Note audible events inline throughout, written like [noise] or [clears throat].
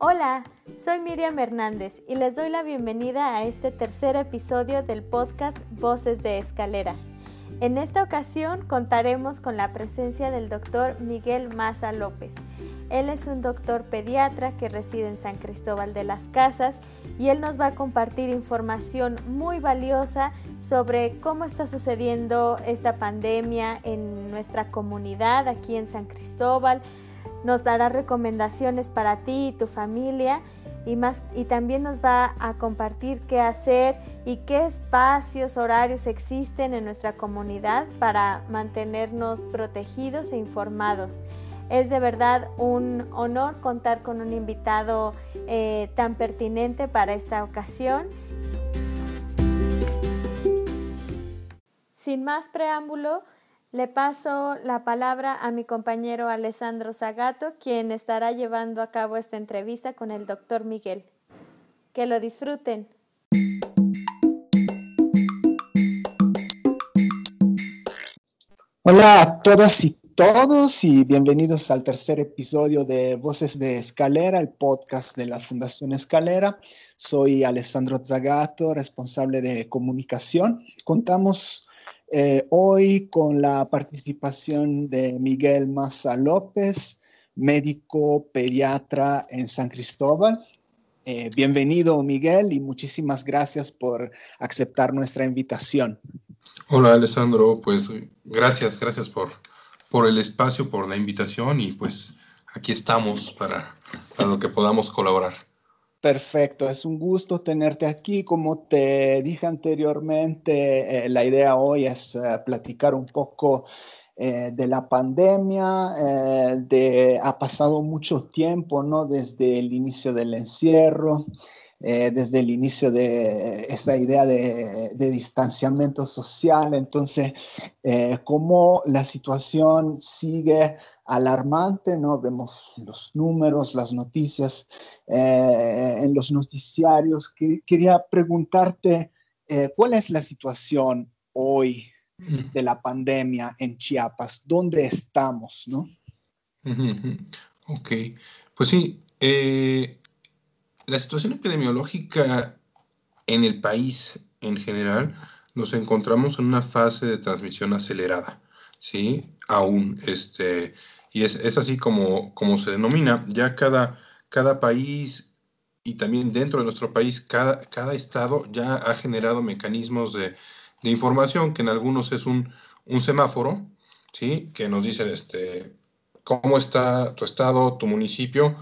Hola, soy Miriam Hernández y les doy la bienvenida a este tercer episodio del podcast Voces de Escalera. En esta ocasión contaremos con la presencia del doctor Miguel Maza López. Él es un doctor pediatra que reside en San Cristóbal de las Casas y él nos va a compartir información muy valiosa sobre cómo está sucediendo esta pandemia en nuestra comunidad aquí en San Cristóbal. Nos dará recomendaciones para ti y tu familia y, más, y también nos va a compartir qué hacer y qué espacios, horarios existen en nuestra comunidad para mantenernos protegidos e informados. Es de verdad un honor contar con un invitado eh, tan pertinente para esta ocasión. Sin más preámbulo, le paso la palabra a mi compañero Alessandro Zagato, quien estará llevando a cabo esta entrevista con el doctor Miguel. Que lo disfruten. Hola a todas y todos y bienvenidos al tercer episodio de Voces de Escalera, el podcast de la Fundación Escalera. Soy Alessandro Zagato, responsable de comunicación. Contamos eh, hoy con la participación de Miguel Maza López, médico pediatra en San Cristóbal. Eh, bienvenido Miguel y muchísimas gracias por aceptar nuestra invitación. Hola Alessandro, pues gracias, gracias por por el espacio, por la invitación y pues aquí estamos para, lo que podamos colaborar. Perfecto, es un gusto tenerte aquí. Como te dije anteriormente, eh, la idea hoy es eh, platicar un poco eh, de la pandemia, de, ha pasado mucho tiempo, ¿no? Desde el inicio del encierro, desde el inicio de esa idea de, de distanciamiento social. Entonces, cómo la situación sigue alarmante, ¿no? Vemos los números, las noticias en los noticiarios. quería preguntarte, ¿cuál es la situación hoy de la pandemia en Chiapas? ¿Dónde estamos, no? Ok, pues sí, eh, la situación epidemiológica en el país en general, nos encontramos en una fase de transmisión acelerada, ¿sí? Aún, este, y es, es así como, como se denomina, ya cada, cada país y también dentro de nuestro país, cada, cada estado ya ha generado mecanismos de, de información, que en algunos es un, un semáforo, ¿sí? Que nos dice este, cómo está tu estado, tu municipio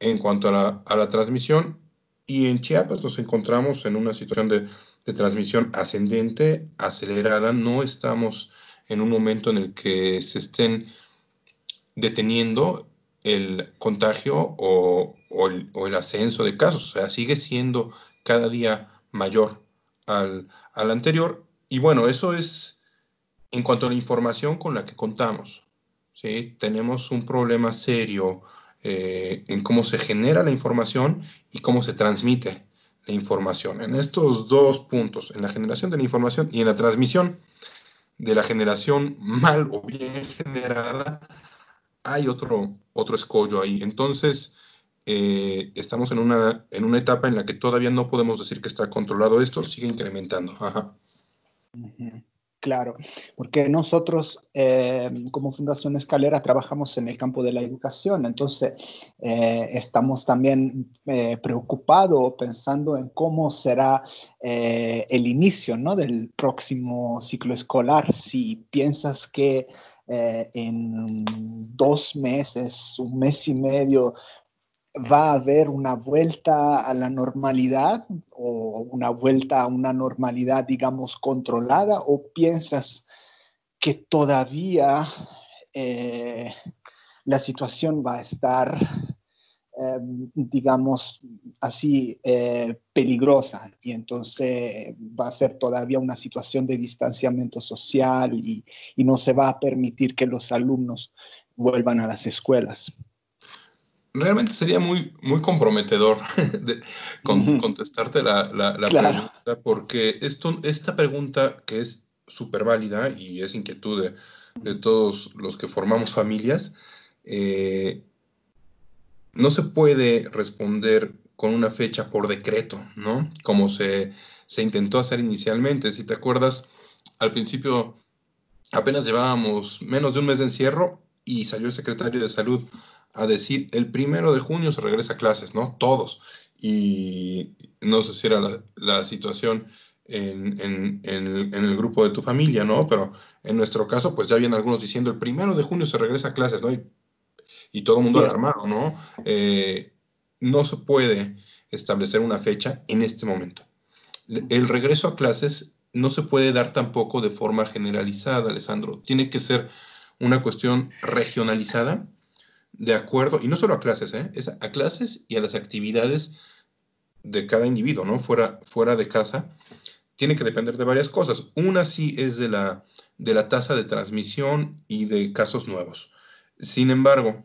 en cuanto a la, a la transmisión. Y en Chiapas nos encontramos en una situación de, de transmisión ascendente, acelerada. No estamos en un momento en el que se estén deteniendo el contagio o, el, ascenso de casos. O sea, sigue siendo cada día mayor al, anterior. Y bueno, eso es en cuanto a la información con la que contamos. ¿sí? Tenemos un problema serio eh, en cómo se genera la información y cómo se transmite la información. En estos dos puntos, en la generación de la información y en la transmisión de la generación mal o bien generada, hay otro, otro escollo ahí. Entonces, eh, estamos en una, en una etapa en la que todavía no podemos decir que está controlado esto, sigue incrementando. Ajá. Claro, porque nosotros eh, como Fundación Escalera trabajamos en el campo de la educación, entonces eh, estamos también preocupados pensando en cómo será el inicio ¿no? del próximo ciclo escolar. Si piensas que eh, en dos meses, un mes y medio, va a haber una vuelta a la normalidad o una vuelta a una normalidad, digamos, controlada o piensas que todavía eh, la situación va a estar Em, digamos así, eh, peligrosa. Y entonces va a ser todavía una situación de distanciamiento social y, no se va a permitir que los alumnos vuelvan a las escuelas. Realmente sería muy, muy comprometedor [laughs] de, contestarte la, pregunta, porque esto, esta pregunta que es súper válida y es inquietud de, de, todos los que formamos familias, eh, no se puede responder con una fecha por decreto, ¿no? Como se, se intentó hacer inicialmente. Si te acuerdas, al principio apenas llevábamos menos de un mes de encierro y salió el secretario de salud a decir, el primero de junio se regresa a clases, ¿no? Todos. Y no sé si era la, situación en, el, grupo de tu familia, ¿no? Pero en nuestro caso, pues ya habían algunos diciendo, el primero de junio se regresa a clases, ¿no? Todo el mundo alarmado, ¿no? Eh, no se puede establecer una fecha en este momento. El regreso a clases no se puede dar tampoco de forma generalizada, Alessandro. Tiene que ser una cuestión regionalizada, de acuerdo, y no solo a clases, ¿eh? es a clases y a las actividades de cada individuo, ¿no? Fuera, fuera de casa. Tiene que depender de varias cosas. Una sí es de la, de la tasa de transmisión y de casos nuevos. Sin embargo,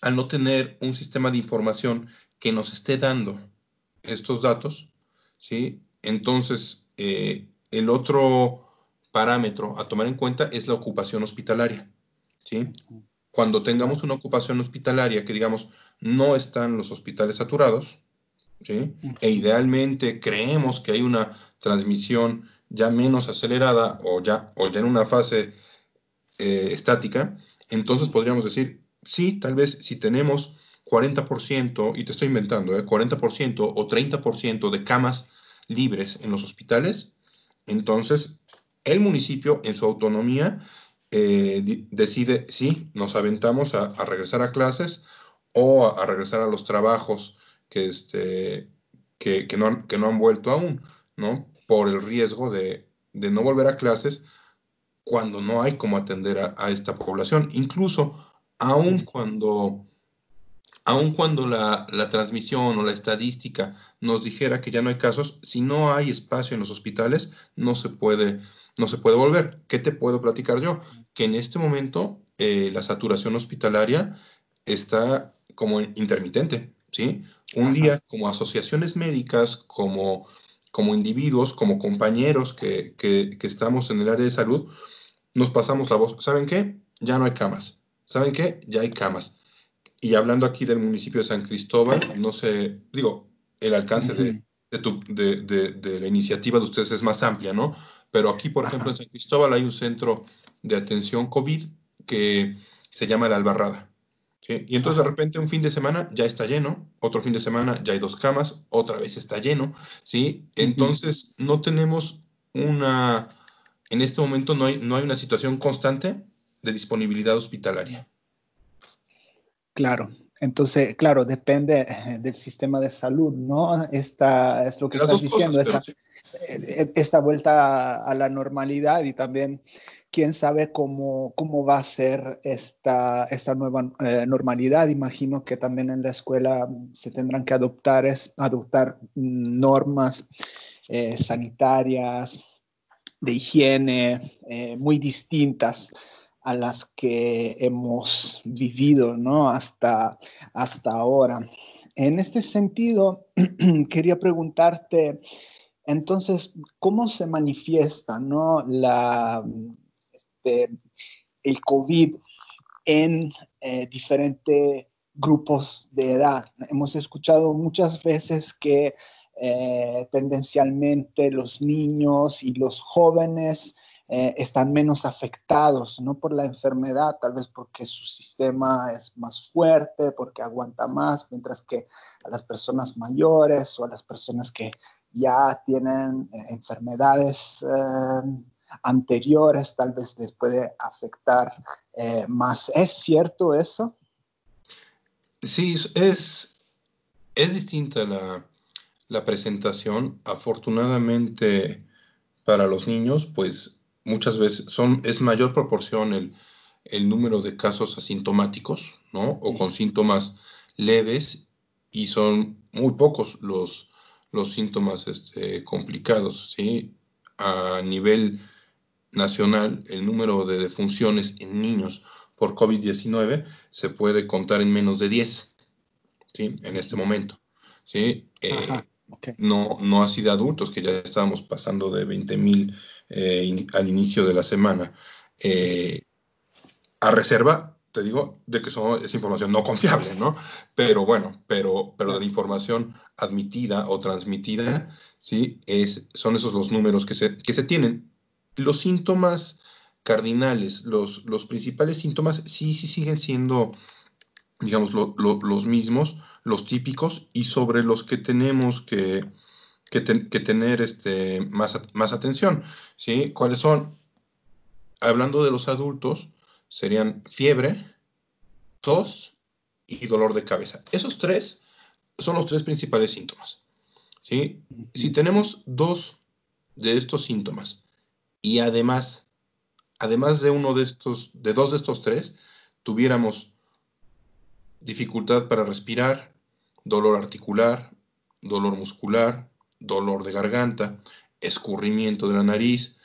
al no tener un sistema de información que nos esté dando estos datos, ¿sí? Entonces, eh, el otro parámetro a tomar en cuenta es la ocupación hospitalaria. ¿sí? Cuando tengamos una ocupación hospitalaria que, digamos, no están los hospitales saturados, ¿sí? e idealmente creemos que hay una transmisión ya menos acelerada o ya, o ya en una fase eh, estática, entonces podríamos decir, sí, tal vez si tenemos 40%, y te estoy inventando, ¿eh? 40% o 30% de camas libres en los hospitales, entonces el municipio en su autonomía eh, decide si nos aventamos a, regresar a clases o a, regresar a los trabajos que, este, que, no, han, que no han vuelto aún, ¿no? Por el riesgo de, no volver a clases cuando no hay cómo atender a, esta población. Incluso, aun cuando aun cuando la, transmisión o la estadística nos dijera que ya no hay casos, si no hay espacio en los hospitales, no se puede, no se puede volver. ¿Qué te puedo platicar yo? Que en este momento eh, la saturación hospitalaria está como intermitente, ¿sí? Un día como asociaciones médicas, como, como individuos, como compañeros que, que estamos en el área de salud, nos pasamos la voz. ¿Saben qué? Ya no hay camas. ¿Saben qué? Ya hay camas y hablando aquí del municipio de San Cristóbal, no sé, digo, el alcance de, de, la iniciativa de ustedes es más amplia, ¿no? Pero aquí, por ejemplo, en San Cristóbal hay un centro de atención COVID que se llama La Albarrada. Y entonces de repente un fin de semana ya está lleno, otro fin de semana ya hay dos camas, otra vez está lleno, ¿sí? Entonces no tenemos una, en este momento no hay, no hay una situación constante de disponibilidad hospitalaria. Claro, entonces, claro, depende eh, del sistema de salud, ¿no? Esta es lo que estás diciendo, esta, eh, esta, vuelta a la normalidad y también quién sabe cómo, cómo va a ser esta, esta nueva eh, normalidad. Imagino que también en la escuela se tendrán que adoptar, es, adoptar normas sanitarias, de higiene, muy distintas a las que hemos vivido ¿no? hasta, hasta ahora. En este sentido, [clears throat] quería preguntarte, entonces, ¿cómo se manifiesta ¿no? la, este, el COVID en eh, diferentes grupos de edad? Hemos escuchado muchas veces que eh, tendencialmente los niños y los jóvenes eh, están menos afectados, no por la enfermedad, tal vez porque su sistema es más fuerte, porque aguanta más, mientras que a las personas mayores o a las personas que ya tienen eh, enfermedades anteriores, tal vez les puede afectar más. ¿Es cierto eso? Sí, es, es distinta la, la presentación. Afortunadamente para los niños, pues muchas veces son, es mayor proporción el, número de casos asintomáticos, ¿no? O con síntomas leves y son muy pocos los, los síntomas este, complicados, ¿sí? A nivel nacional, el número de defunciones en niños por COVID-19 se puede contar en menos de 10, ¿sí? En este momento, ¿sí? Eh, no, no así de adultos, que ya estábamos pasando de 20 mil eh, al inicio de la semana. Eh, a reserva te digo, de que son, es información no confiable, ¿no? Pero bueno, pero, pero de la información admitida o transmitida, ¿sí? Es, son esos los números que se, que se tienen. Los síntomas cardinales, los, los principales síntomas, sí, sí siguen siendo, digamos, los mismos, los típicos, y sobre los que tenemos que, que, tener este, más, más atención, ¿sí? ¿Cuáles son? Hablando de los adultos, serían fiebre, tos y dolor de cabeza. Esos tres son los tres principales síntomas. ¿sí? Si tenemos dos de estos síntomas y además, además de uno de estos, de dos de estos tres, tuviéramos dificultad para respirar, dolor articular, dolor muscular, dolor de garganta, escurrimiento de la nariz,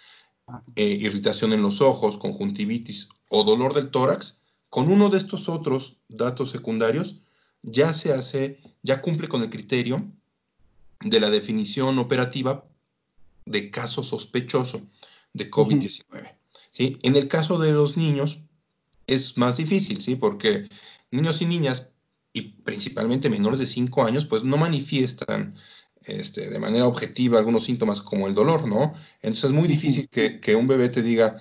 eh, irritación en los ojos, conjuntivitis o dolor del tórax, con uno de estos otros datos secundarios ya se hace, ya cumple con el criterio de la definición operativa de caso sospechoso de COVID-19. ¿sí? En el caso de los niños es más difícil, ¿sí? porque niños y niñas, y principalmente menores de 5 años, pues no manifiestan este, de manera objetiva algunos síntomas como el dolor, ¿no? Entonces es muy difícil que, que un bebé te diga,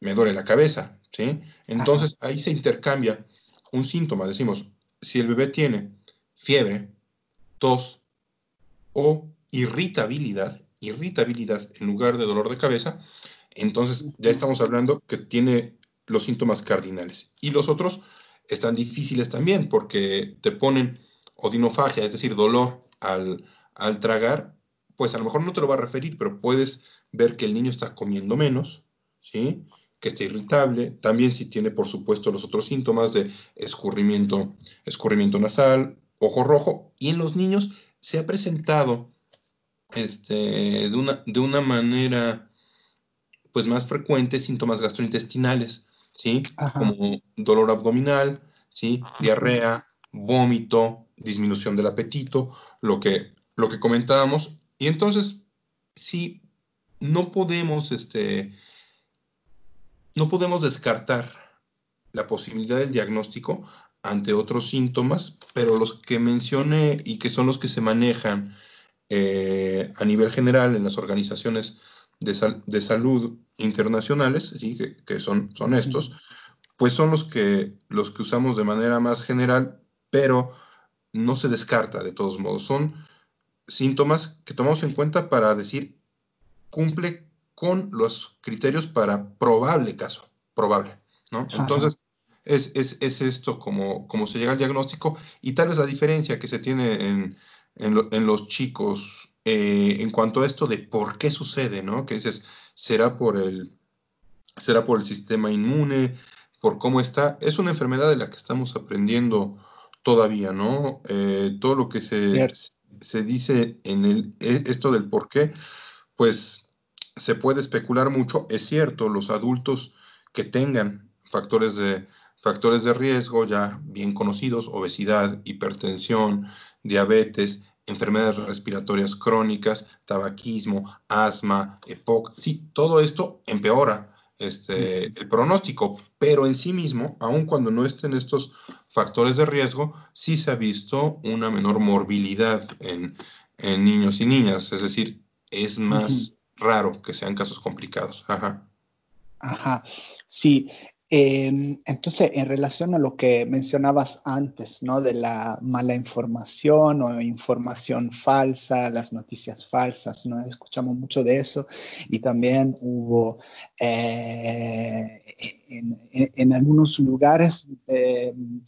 me duele la cabeza, ¿sí? Entonces ahí se intercambia un síntoma, decimos, si el bebé tiene fiebre, tos o irritabilidad, irritabilidad en lugar de dolor de cabeza, entonces ya estamos hablando que tiene los síntomas cardinales. Y los otros están difíciles también porque te ponen odinofagia, es decir, dolor al, al tragar, pues a lo mejor no te lo va a referir, pero puedes ver que el niño está comiendo menos, ¿sí? que está irritable, también si tiene por supuesto los otros síntomas de escurrimiento, escurrimiento nasal, ojo rojo, y en los niños se ha presentado este, de, una, de una manera pues más frecuente síntomas gastrointestinales, ¿sí? Como dolor abdominal, ¿sí? Diarrea, vómito, disminución del apetito, lo que lo que comentábamos. Y entonces, si no podemos, este, no podemos descartar la posibilidad del diagnóstico ante otros síntomas, pero los que mencioné y que son los que se manejan eh, a nivel general en las organizaciones de, de salud internacionales, ¿sí? que, son, son estos, pues son los que, los que usamos de manera más general, pero no se descarta de todos modos. Son síntomas que tomamos en cuenta para decir cumple con los criterios para probable caso, probable, ¿no? Entonces, es, esto como, como se llega al diagnóstico y tal vez la diferencia que se tiene en, en, los chicos eh, en cuanto a esto de por qué sucede, ¿no? Que dices, será por el, será por el sistema inmune, por cómo está. Es una enfermedad de la que estamos aprendiendo todavía, ¿no? Eh, todo lo que se, se dice en el, e, esto del por qué, pues se puede especular mucho. Es cierto, los adultos que tengan factores de, factores de riesgo ya bien conocidos, obesidad, hipertensión, diabetes, enfermedades respiratorias crónicas, tabaquismo, asma, EPOC, sí, todo esto empeora este, el pronóstico, pero en sí mismo, aun cuando no estén estos factores de riesgo, sí se ha visto una menor morbilidad en, niños y niñas, es decir, es más raro que sean casos complicados. Ajá. Ajá, sí, Em, entonces, en relación a lo que mencionabas antes, ¿no? De la mala información o información falsa, las noticias falsas, ¿no? Escuchamos mucho de eso y también hubo eh, en, algunos lugares em,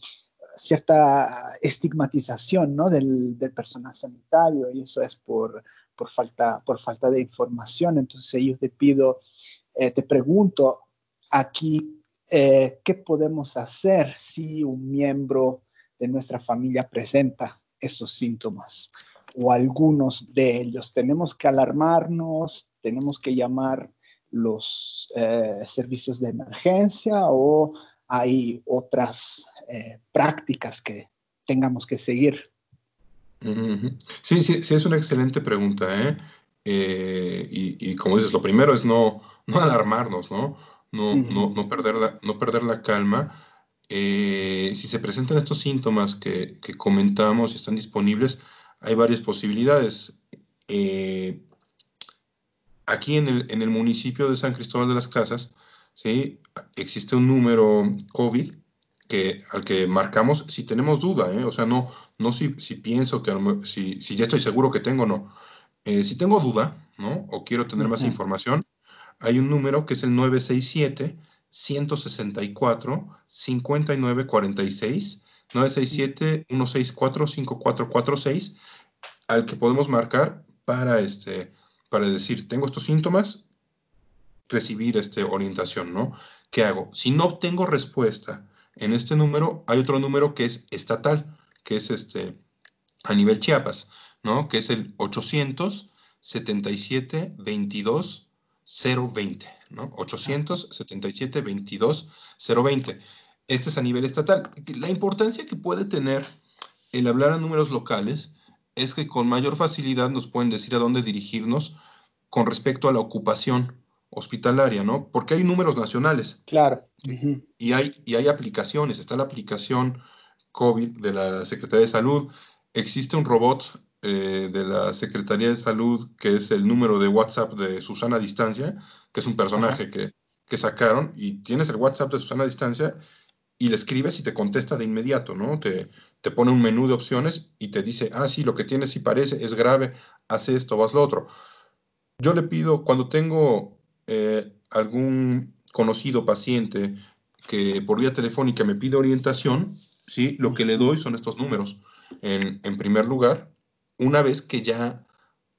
cierta estigmatización, ¿no? Del, personal sanitario y eso es por, por, falta, por falta de información. Entonces, yo te pido, eh, te pregunto, aquí eh, ¿qué podemos hacer si un miembro de nuestra familia presenta esos síntomas o algunos de ellos? ¿Tenemos que alarmarnos? ¿Tenemos que llamar los eh, servicios de emergencia o hay otras eh, prácticas que tengamos que seguir? Sí, sí, sí, es una excelente pregunta. y, y, como dices, lo primero es no, no alarmarnos, ¿no? No, no, no, perder, la, no perder la calma eh, si se presentan estos síntomas que, comentamos y están disponibles, hay varias posibilidades. Eh, aquí en el, municipio de San Cristóbal de las Casas, ¿sí? existe un número COVID que, al que marcamos si tenemos duda, ¿eh? o sea, no, no si, pienso que, si, si, ya estoy seguro que tengo o no. si tengo duda, ¿no? O quiero tener más información, hay un número que es el 967 164 5946 967 164 5446 al que podemos marcar para este para decir tengo estos síntomas recibir este orientación, ¿no? ¿Qué hago? Si no obtengo respuesta en este número, hay otro número que es estatal, que es este a nivel Chiapas, ¿no? Que es el 877 22 020, ¿no? 877 22 020. Este es a nivel estatal. La importancia que puede tener el hablar a números locales es que con mayor facilidad nos pueden decir a dónde dirigirnos con respecto a la ocupación hospitalaria, ¿no? Porque hay números nacionales. Claro. y, hay, y hay aplicaciones. Está la aplicación COVID de la Secretaría de Salud. Existe un robot eh, de la Secretaría de Salud, que es el número de WhatsApp de Susana Distancia, que es un personaje que, sacaron, y tienes el WhatsApp de Susana Distancia y le escribes y te contesta de inmediato, ¿no? Te, te pone un menú de opciones y te dice, ah, sí, lo que tienes sí parece, es grave, haz esto, haz lo otro. Yo le pido, cuando tengo eh, algún conocido paciente que por vía telefónica me pide orientación, ¿sí? Lo que le doy son estos números. En, en primer lugar, una vez que ya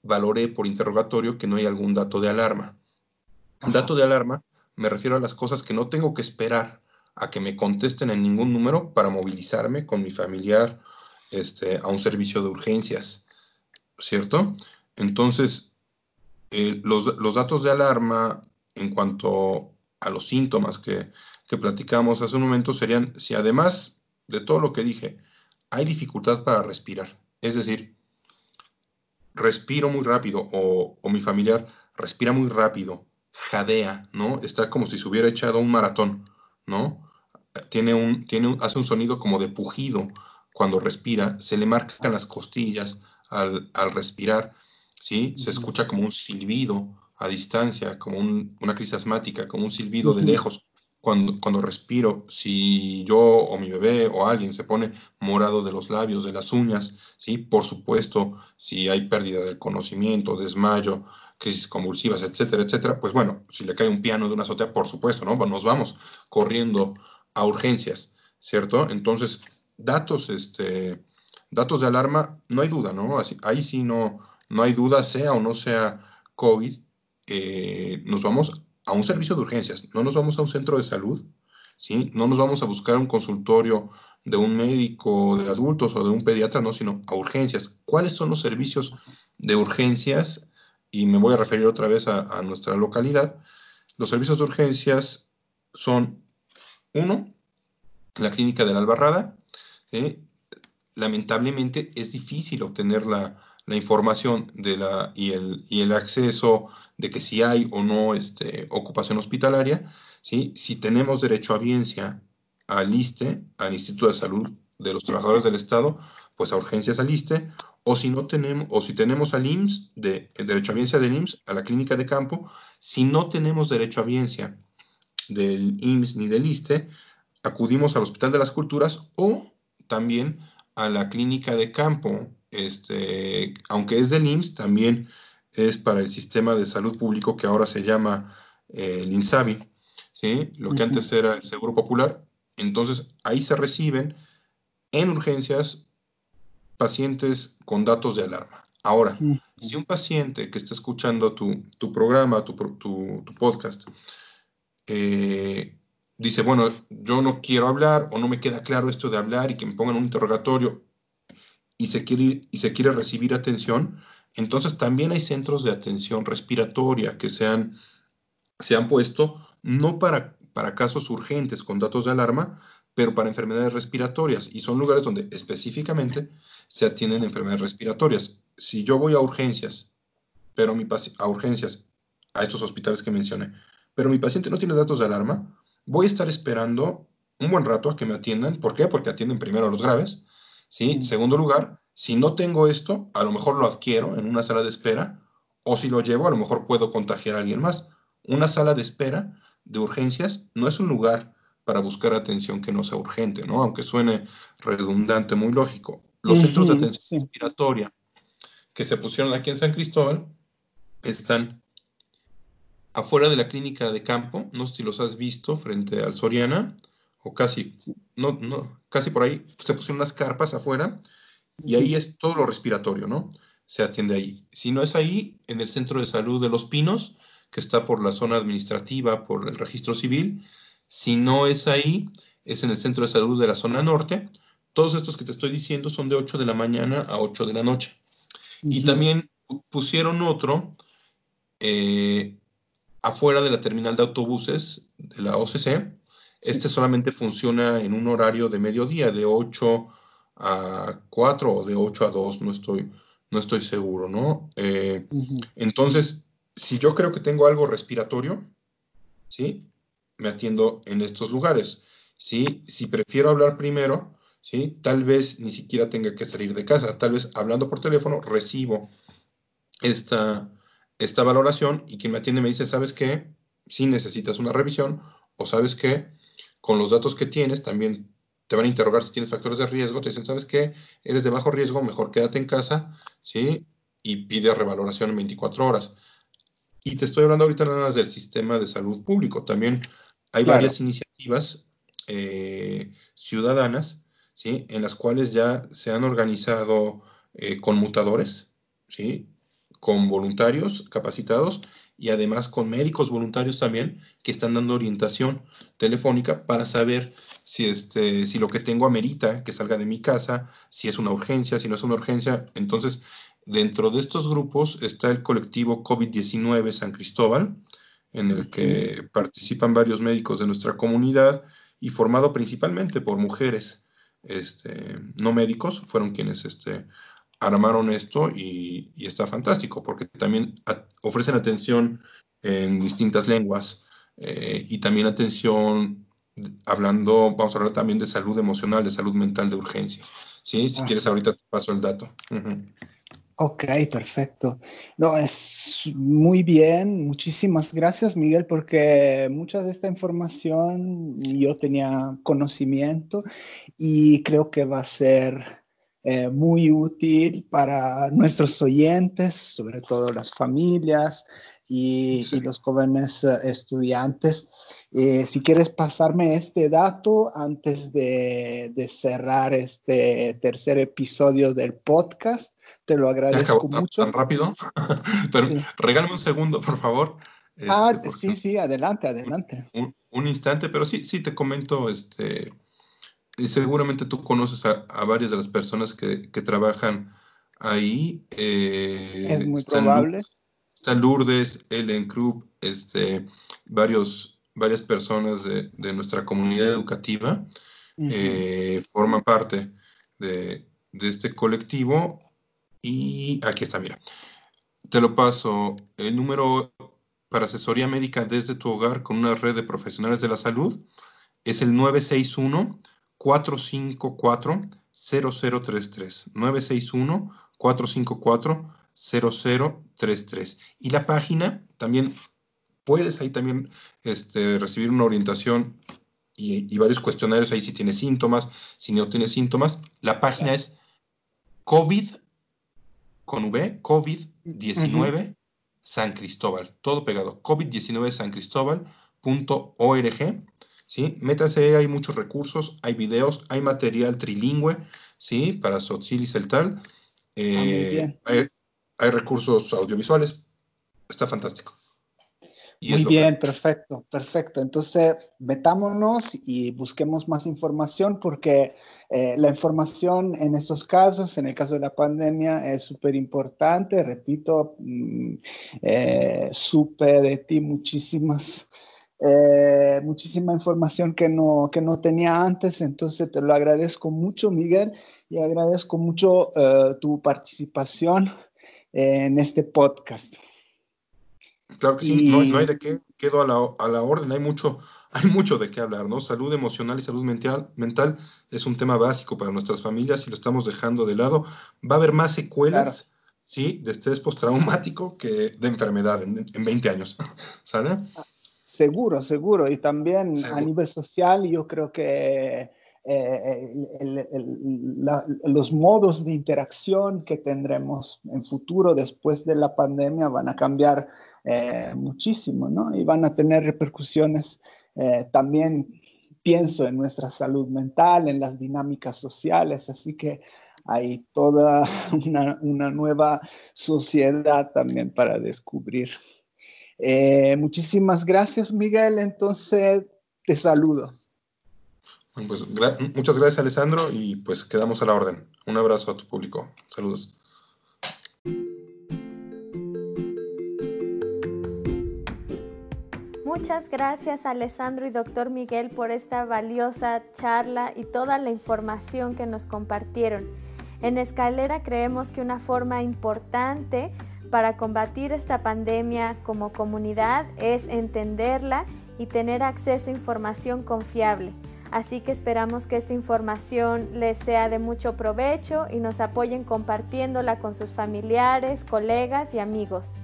valoré por interrogatorio que no hay algún dato de alarma. Dato de alarma me refiero a las cosas que no tengo que esperar a que me contesten en ningún número para movilizarme con mi familiar este, a un servicio de urgencias, ¿cierto? Entonces, eh, los, datos de alarma en cuanto a los síntomas que, que platicamos hace un momento serían si además de todo lo que dije, hay dificultad para respirar, es decir, respiro muy rápido o, mi familiar respira muy rápido, jadea, ¿no? Está como si se hubiera echado un maratón, ¿no? Tiene un, tiene hace un sonido como de pujido cuando respira, se le marcan las costillas al, respirar, ¿sí? Se escucha como un silbido a distancia, como una crisis asmática, como un silbido de lejos cuando, respiro, si yo o mi bebé o alguien se pone morado de los labios, de las uñas, ¿sí? Por supuesto, si hay pérdida del conocimiento, desmayo, crisis convulsivas, etcétera, etcétera, pues bueno, si le cae un piano de una azotea, por supuesto, ¿no? Nos vamos corriendo a urgencias, ¿cierto? Entonces, datos, este, datos de alarma, no hay duda, ¿no? ahí sí no, no hay duda, sea o no sea COVID, eh, nos vamos a un servicio de urgencias, no nos vamos a un centro de salud, ¿sí? No nos vamos a buscar un consultorio de un médico de adultos o de un pediatra, no, sino a urgencias. ¿Cuáles son los servicios de urgencias? Y me voy a referir otra vez a, nuestra localidad. Los servicios de urgencias son, uno, la clínica de la Albarrada. Lamentablemente es difícil obtener la, la información de la, y, el, y el acceso de que si hay o no este, ocupación hospitalaria, si tenemos derecho a audiencia al ISTE, al Instituto de Salud de los Trabajadores del Estado, pues a urgencias al ISTE, o si no tenemos, o si tenemos al IMSS, de, derecho a audiencia del IMSS, a la clínica de campo, si no tenemos derecho a audiencia del IMSS ni del ISTE, acudimos al Hospital de las Culturas o también a la clínica de campo este, aunque es del IMSS, también es para el sistema de salud público que ahora se llama eh, el INSABI, ¿sí? lo que antes era el Seguro Popular. Entonces, ahí se reciben en urgencias pacientes con datos de alarma. Ahora, si un paciente que está escuchando tu, programa, tu, tu, podcast, eh, dice, bueno, yo no quiero hablar o no me queda claro esto de hablar y que me pongan un interrogatorio, y se quiere, y se quiere recibir atención, entonces también hay centros de atención respiratoria que se han, se han puesto no para, para casos urgentes con datos de alarma, pero para enfermedades respiratorias y son lugares donde específicamente se atienden enfermedades respiratorias. Si yo voy a urgencias, pero mi a urgencias, a estos hospitales que mencioné, pero mi paciente no tiene datos de alarma, voy a estar esperando un buen rato a que me atiendan. ¿Por qué? Porque atienden primero a los graves. ¿Sí? Segundo lugar, si no tengo esto, a lo mejor lo adquiero en una sala de espera o si lo llevo, a lo mejor puedo contagiar a alguien más. Una sala de espera de urgencias no es un lugar para buscar atención que no sea urgente, ¿no? Aunque suene redundante, muy lógico. Los centros de atención respiratoria que se pusieron aquí en San Cristóbal están afuera de la clínica de campo, no sé si los has visto, frente al Soriana, o casi, no, no, casi por ahí, se pusieron unas carpas afuera y ahí es todo lo respiratorio, ¿no? Se atiende ahí. Si no es ahí, en el Centro de Salud de Los Pinos, que está por la zona administrativa, por el registro civil. Si no es ahí, es en el Centro de Salud de la zona norte. Todos estos que te estoy diciendo son de 8 de la mañana a 8 de la noche. Y también pusieron otro eh, afuera de la terminal de autobuses de la OCC. Este solamente funciona en un horario de mediodía, de 8 a 4 o de 8 a 2, no estoy, no estoy seguro, ¿no? Eh, entonces, si yo creo que tengo algo respiratorio, ¿sí? Me atiendo en estos lugares, ¿sí? Si prefiero hablar primero, ¿sí? Tal vez ni siquiera tenga que salir de casa, tal vez hablando por teléfono recibo esta, esta valoración y quien me atiende me dice, ¿sabes qué? Si necesitas una revisión o sabes qué, con los datos que tienes también te van a interrogar si tienes factores de riesgo, te dicen, ¿sabes qué? Eres de bajo riesgo, mejor quédate en casa, ¿sí? Y pide revaloración en 24 horas. Y te estoy hablando ahorita nada más del sistema de salud público. También hay varias iniciativas eh, ciudadanas, ¿sí? En las cuales ya se han organizado eh, conmutadores, ¿sí? Con voluntarios capacitados y además con médicos voluntarios también que están dando orientación telefónica para saber si, este, si lo que tengo amerita que salga de mi casa, si es una urgencia, si no es una urgencia. Entonces, dentro de estos grupos está el colectivo COVID-19 San Cristóbal, en el que participan varios médicos de nuestra comunidad y formado principalmente por mujeres este, no médicos, fueron quienes este, armaron esto y, está fantástico porque también ofrecen atención en distintas lenguas eh, y también atención hablando, vamos a hablar también de salud emocional, de salud mental de urgencias. ¿sí? Si ah. quieres, ahorita te paso el dato. Ok, perfecto. No, es muy bien. Muchísimas gracias, Miguel, porque mucha de esta información yo tenía conocimiento y creo que va a ser eh, muy útil para nuestros oyentes, sobre todo las familias, y, los jóvenes eh, estudiantes. Eh, si quieres pasarme este dato antes de, cerrar este tercer episodio del podcast, te lo agradezco mucho. Tan rápido, [laughs] pero regálame un segundo, por favor. ah, este, sí, sí, adelante, adelante. Un, instante, pero sí, sí, te comento, este, y seguramente tú conoces a, varias de las personas que, trabajan ahí. Eh, es muy probable. Está Lourdes, Ellen Krupp, este, varios, varias personas de, nuestra comunidad educativa eh, forman parte de, este colectivo. Y aquí está, mira. Te lo paso. El número para asesoría médica desde tu hogar con una red de profesionales de la salud es el 961 454 0033 961 454 0033. Y la página también puedes ahí también este, recibir una orientación y, varios cuestionarios ahí si tienes síntomas, si no tienes síntomas. La página es COVID con V, COVID-19 San Cristóbal, todo pegado, COVID-19 San Cristóbal.org. ¿sí? Métase, hay muchos recursos, hay videos, hay material trilingüe, ¿sí? Para Sotzil y Celtal. Eh, hay recursos audiovisuales. Está fantástico. Muy bien, perfecto, perfecto. Entonces, metámonos y busquemos más información porque eh, la información en estos casos, en el caso de la pandemia, es súper importante. Repito, mm, eh, supe de ti muchísimas, eh, muchísima información que no, que no tenía antes. Entonces, te lo agradezco mucho, Miguel, y agradezco mucho tu participación en este podcast. Claro que sí, no, hay de qué, quedo a la, orden, hay mucho, [laughs] hay mucho de qué hablar, ¿no? Salud emocional y salud mental, mental es un tema básico para nuestras familias y lo estamos dejando de lado. Va a haber más secuelas, ¿sí? De estrés postraumático que de enfermedad en, 20 años, [laughs] ¿sale? Seguro, seguro. Y también a nivel social, yo creo que eh, los modos de interacción que tendremos en futuro después de la pandemia van a cambiar eh, muchísimo, ¿no? Y van a tener repercusiones eh, también, pienso, en nuestra salud mental, en las dinámicas sociales, así que hay toda [laughs] una, una nueva sociedad también para descubrir. Muchísimas gracias, Miguel. Entonces, te saludo. Pues, muchas gracias, Alessandro, y pues quedamos a la orden. Un abrazo a tu público. Saludos. Muchas gracias Alessandro y doctor Miguel por esta valiosa charla y toda la información que nos compartieron. En Escalera creemos que una forma importante para combatir esta pandemia como comunidad es entenderla y tener acceso a información confiable. Así que esperamos que esta información les sea de mucho provecho y nos apoyen compartiéndola con sus familiares, colegas y amigos.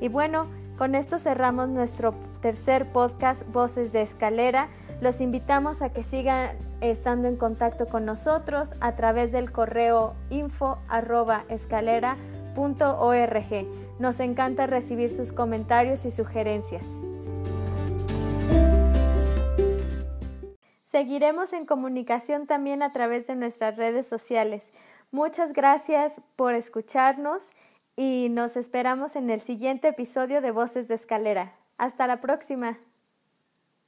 Y bueno, con esto cerramos nuestro tercer podcast Voces de Escalera. Los invitamos a que sigan estando en contacto con nosotros a través del correo info@escalera.org. Nos encanta recibir sus comentarios y sugerencias. Seguiremos en comunicación también a través de nuestras redes sociales. Muchas gracias por escucharnos y nos esperamos en el siguiente episodio de Voces de Escalera. Hasta la próxima.